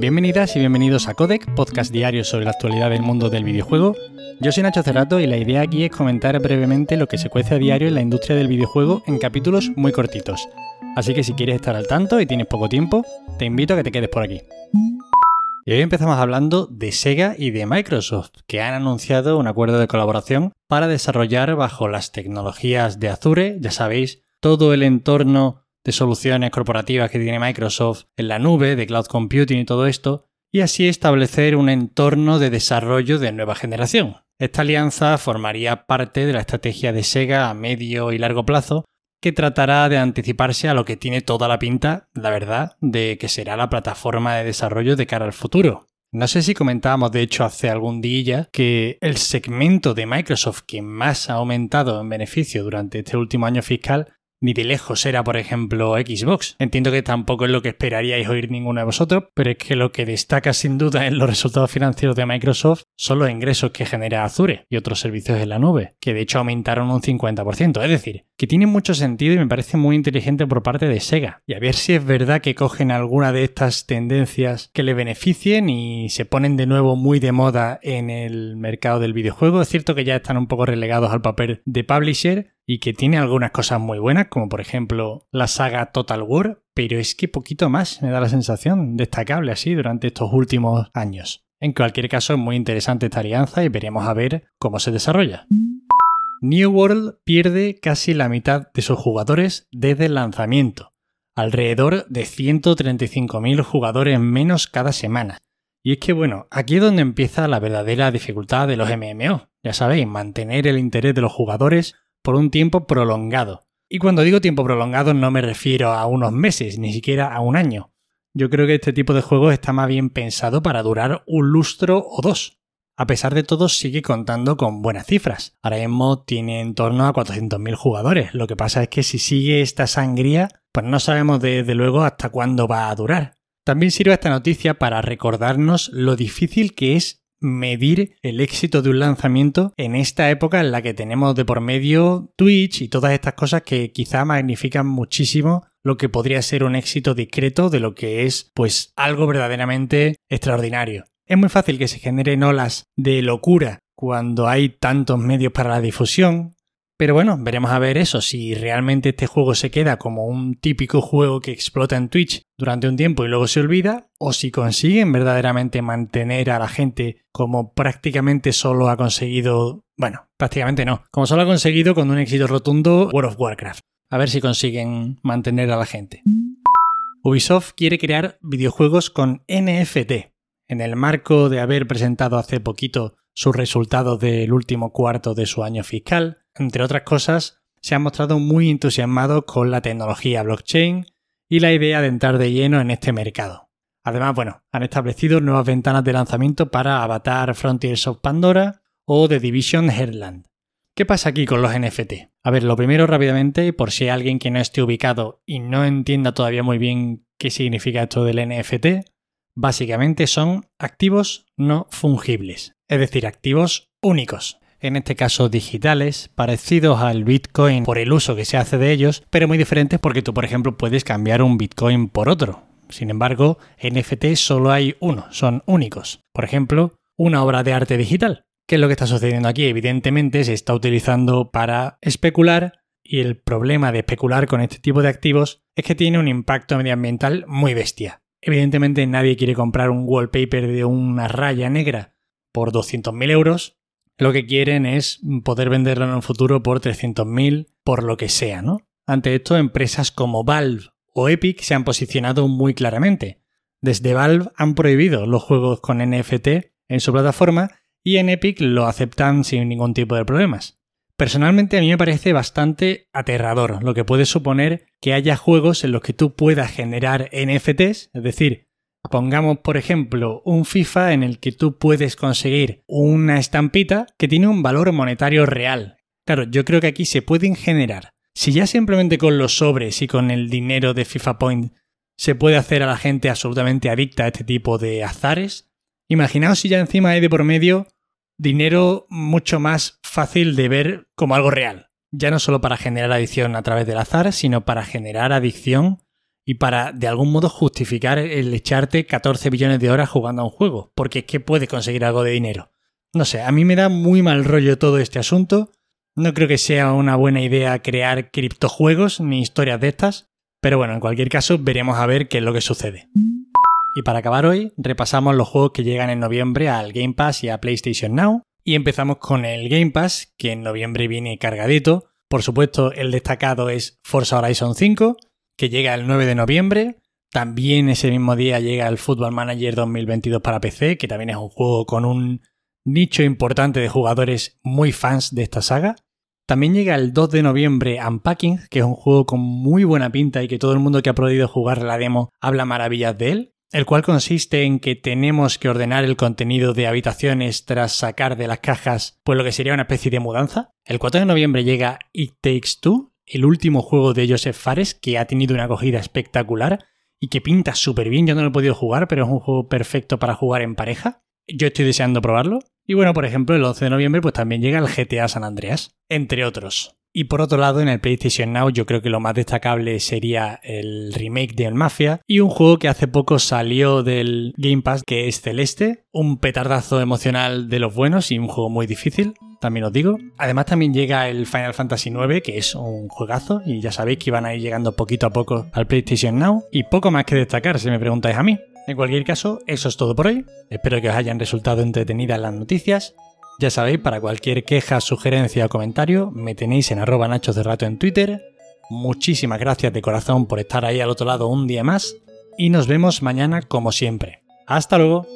Bienvenidas y bienvenidos a Codec, podcast diario sobre la actualidad del mundo del videojuego. Yo soy Nacho Cerrato y la idea aquí es comentar brevemente lo que se cuece a diario en la industria del videojuego en capítulos muy cortitos. Así que si quieres estar al tanto y tienes poco tiempo, te invito a que te quedes por aquí. Y hoy empezamos hablando de Sega y de Microsoft, que han anunciado un acuerdo de colaboración para desarrollar bajo las tecnologías de Azure, ya sabéis, todo el entorno de soluciones corporativas que tiene Microsoft en la nube, de cloud computing y todo esto, y así establecer un entorno de desarrollo de nueva generación. Esta alianza formaría parte de la estrategia de Sega a medio y largo plazo, que tratará de anticiparse a lo que tiene toda la pinta, la verdad, de que será la plataforma de desarrollo de cara al futuro. No sé si comentábamos de hecho hace algún día que el segmento de Microsoft que más ha aumentado en beneficio durante este último año fiscal ni de lejos era, por ejemplo, Xbox. Entiendo que tampoco es lo que esperaríais oír ninguno de vosotros, pero es que lo que destaca sin duda en los resultados financieros de Microsoft son los ingresos que genera Azure y otros servicios en la nube, que de hecho aumentaron un 50%. Es decir, que tiene mucho sentido y me parece muy inteligente por parte de Sega. Y a ver si es verdad que cogen alguna de estas tendencias que le beneficien y se ponen de nuevo muy de moda en el mercado del videojuego. Es cierto que ya están un poco relegados al papel de publisher, y que tiene algunas cosas muy buenas, como por ejemplo la saga Total War, pero es que poquito más me da la sensación destacable así durante estos últimos años. En cualquier caso, es muy interesante esta alianza y veremos a ver cómo se desarrolla. New World pierde casi la mitad de sus jugadores desde el lanzamiento, alrededor de 135.000 jugadores menos cada semana. Y es que bueno, aquí es donde empieza la verdadera dificultad de los MMO. Ya sabéis, mantener el interés de los jugadores por un tiempo prolongado. Y cuando digo tiempo prolongado no me refiero a unos meses, ni siquiera a un año. Yo creo que este tipo de juegos está más bien pensado para durar un lustro o dos. A pesar de todo, sigue contando con buenas cifras. Ahora mismo tiene en torno a 400.000 jugadores. Lo que pasa es que si sigue esta sangría, pues no sabemos desde luego hasta cuándo va a durar. También sirve esta noticia para recordarnos lo difícil que es medir el éxito de un lanzamiento en esta época en la que tenemos de por medio Twitch y todas estas cosas que quizá magnifican muchísimo lo que podría ser un éxito discreto de lo que es pues algo verdaderamente extraordinario. Es muy fácil que se generen olas de locura cuando hay tantos medios para la difusión, pero bueno, veremos a ver eso, si realmente este juego se queda como un típico juego que explota en Twitch durante un tiempo y luego se olvida, o si consiguen verdaderamente mantener a la gente como prácticamente solo ha conseguido, bueno, prácticamente no, como solo ha conseguido con un éxito rotundo World of Warcraft. A ver si consiguen mantener a la gente. Ubisoft quiere crear videojuegos con NFT. En el marco de haber presentado hace poquito sus resultados del último cuarto de su año fiscal, entre otras cosas, se han mostrado muy entusiasmados con la tecnología blockchain y la idea de entrar de lleno en este mercado. Además, bueno, han establecido nuevas ventanas de lanzamiento para Avatar Frontiers of Pandora o The Division Heartland. ¿Qué pasa aquí con los NFT? A ver, lo primero rápidamente, por si hay alguien que no esté ubicado y no entienda todavía muy bien qué significa esto del NFT, básicamente son activos no fungibles, es decir, activos únicos en este caso digitales, parecidos al Bitcoin por el uso que se hace de ellos, pero muy diferentes porque tú, por ejemplo, puedes cambiar un Bitcoin por otro. Sin embargo, NFT solo hay uno, son únicos. Por ejemplo, una obra de arte digital. ¿Qué es lo que está sucediendo aquí? Evidentemente se está utilizando para especular y el problema de especular con este tipo de activos es que tiene un impacto medioambiental muy bestia. Evidentemente nadie quiere comprar un wallpaper de una raya negra por 200.000 euros lo que quieren es poder venderlo en un futuro por 300.000, por lo que sea, ¿no? Ante esto, empresas como Valve o Epic se han posicionado muy claramente. Desde Valve han prohibido los juegos con NFT en su plataforma y en Epic lo aceptan sin ningún tipo de problemas. Personalmente a mí me parece bastante aterrador lo que puede suponer que haya juegos en los que tú puedas generar NFTs, es decir, Pongamos, por ejemplo, un FIFA en el que tú puedes conseguir una estampita que tiene un valor monetario real. Claro, yo creo que aquí se pueden generar. Si ya simplemente con los sobres y con el dinero de FIFA Point se puede hacer a la gente absolutamente adicta a este tipo de azares, imaginaos si ya encima hay de por medio dinero mucho más fácil de ver como algo real. Ya no solo para generar adicción a través del azar, sino para generar adicción y para de algún modo justificar el echarte 14 billones de horas jugando a un juego, porque es que puedes conseguir algo de dinero. No sé, a mí me da muy mal rollo todo este asunto. No creo que sea una buena idea crear criptojuegos ni historias de estas, pero bueno, en cualquier caso veremos a ver qué es lo que sucede. Y para acabar hoy, repasamos los juegos que llegan en noviembre al Game Pass y a PlayStation Now. Y empezamos con el Game Pass, que en noviembre viene cargadito. Por supuesto, el destacado es Forza Horizon 5, que llega el 9 de noviembre. También ese mismo día llega el Football Manager 2022 para PC, que también es un juego con un nicho importante de jugadores muy fans de esta saga. También llega el 2 de noviembre Unpacking, que es un juego con muy buena pinta y que todo el mundo que ha podido jugar la demo habla maravillas de él el cual consiste en que tenemos que ordenar el contenido de habitaciones tras sacar de las cajas pues lo que sería una especie de mudanza. El 4 de noviembre llega It Takes Two, el último juego de Joseph Fares que ha tenido una acogida espectacular y que pinta súper bien. Yo no lo he podido jugar, pero es un juego perfecto para jugar en pareja. Yo estoy deseando probarlo. Y bueno, por ejemplo, el 11 de noviembre pues también llega el GTA San Andreas, entre otros. Y por otro lado, en el PlayStation Now yo creo que lo más destacable sería el remake de El Mafia y un juego que hace poco salió del Game Pass que es Celeste, un petardazo emocional de los buenos y un juego muy difícil, también os digo. Además también llega el Final Fantasy IX, que es un juegazo y ya sabéis que van a ir llegando poquito a poco al PlayStation Now y poco más que destacar si me preguntáis a mí. En cualquier caso, eso es todo por hoy. Espero que os hayan resultado entretenidas las noticias ya sabéis, para cualquier queja, sugerencia o comentario, me tenéis en arroba en Twitter. Muchísimas gracias de corazón por estar ahí al otro lado un día más y nos vemos mañana como siempre. Hasta luego.